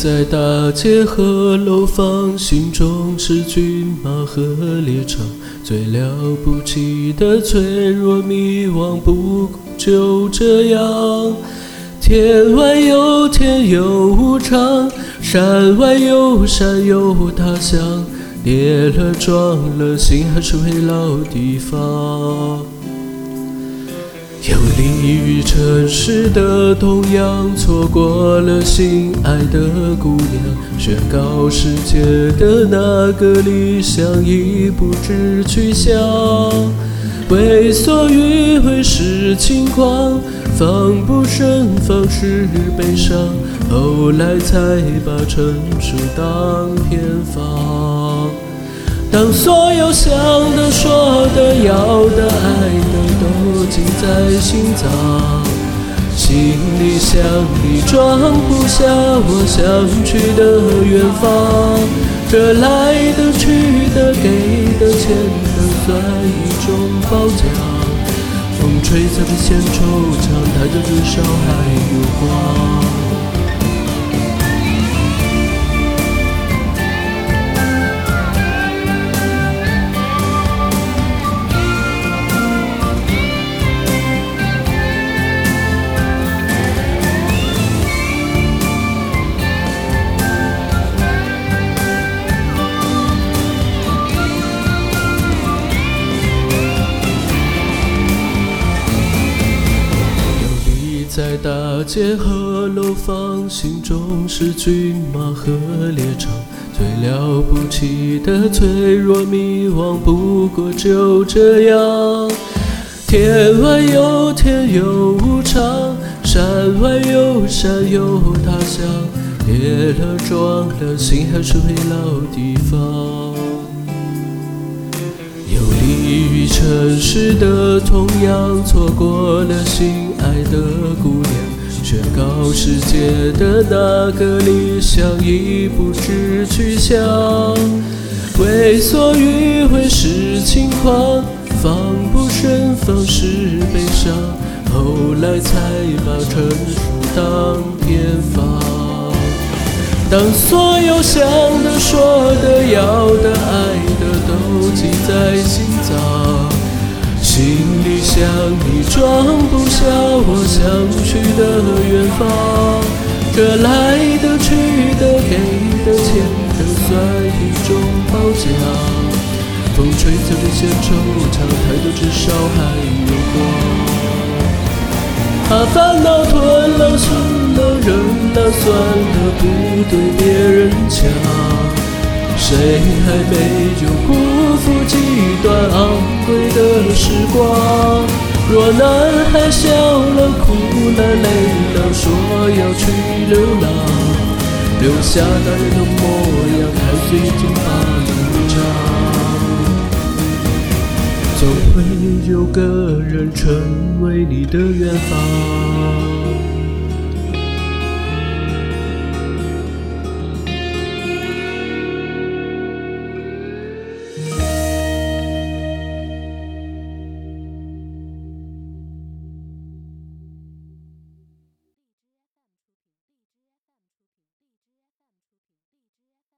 在大街和楼房，心中是骏马和猎场。最了不起的脆弱迷惘，不就这样。天外有天有无常，山外有山有他乡。跌了撞了，心还是回老地方。游离于城市的同样，错过了心爱的姑娘。宣告世界的那个理想已不知去向。为所欲为是轻狂，防不胜防是悲伤。后来才把成熟当偏方。当所有想的、说的、要的、爱的紧在心脏，行李箱里装不下我想去的远方。这来的、去的、给的、欠的，算一种褒奖。风吹草低见惆怅，抬头至少还有光。在大街和楼房，心中是骏马和猎场。最了不起的脆弱迷惘，不过就这样。天外有天有无常，山外有山有他乡。跌了撞了，心还是回老地方。游离于城市的同样，错过了心。爱的姑娘，宣告世界的那个理想已不知去向。为所欲为是轻狂，防不胜防是悲伤。后来才把成熟当偏方。当所有想的、说的、要的、爱的李箱里装不下我想去的远方，这来的、去的、给的、欠的，算一种褒奖。风吹走这些惆怅，抬头至少还有光。把烦恼吞了、算了、忍了、算了，不对别人讲。谁还没有辜负几段昂贵的时光？若男孩笑了、哭了、累了，说要去流浪，留下大人的模样，看最近把路长。总会有个人成为你的远方。